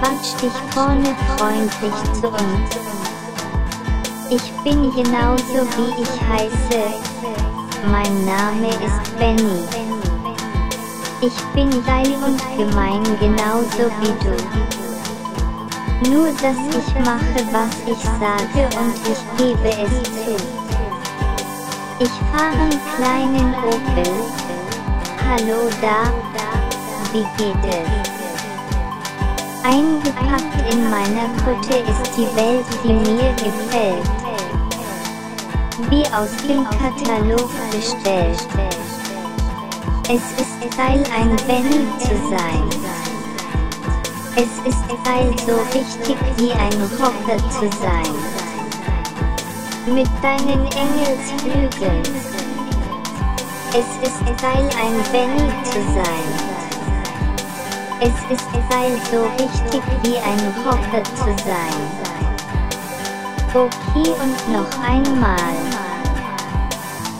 Quatsch dich vorne freundlich zu uns. Ich bin genauso wie ich heiße. Mein Name ist Benny. Ich bin geil und gemein genauso wie du. Nur dass ich mache, was ich sage und ich gebe es zu. Ich fahre einen kleinen Opel. Hallo da, wie geht es? Eingepackt in meiner Kutte ist die Welt, die mir gefällt. Wie aus dem Katalog bestellt. Es ist geil, ein Benny zu sein. Es ist geil, so richtig wie ein Rocker zu sein. Mit deinen Engelsflügeln. Es ist geil, ein Benny zu sein. Es ist geil, so richtig wie ein Rocker zu sein. Okay und noch einmal.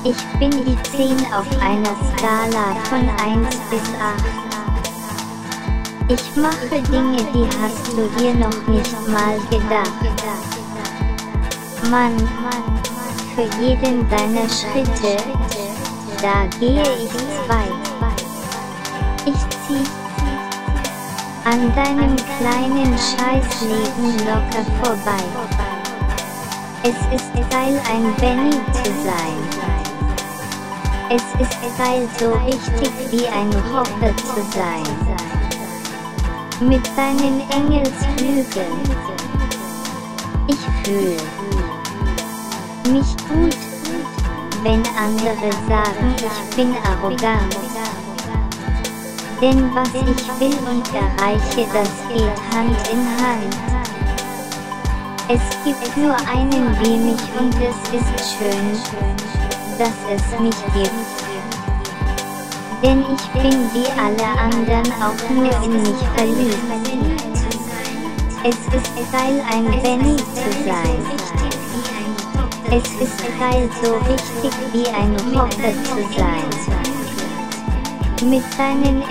Ich bin die 10 auf einer Skala von 1 bis 8. Ich mache Dinge, die hast du dir noch nicht mal gedacht. Mann, für jeden deiner Schritte, da gehe ich zwei. Ich zieh an deinem kleinen Scheißleben locker vorbei. Es ist geil, ein Benny zu sein. Es ist geil, so richtig wie ein Rocker zu sein. Mit deinen Engelsflügeln. Ich fühle mich gut, wenn andere sagen, ich bin arrogant. Denn was ich will und erreiche, das geht Hand in Hand. Es gibt nur einen wie mich und es ist schön, dass es mich gibt. Denn ich bin wie alle anderen auch nur in mich verliebt. Es ist geil, ein Benny zu sein. Es ist geil, so richtig wie ein Rocker zu sein mit seinen.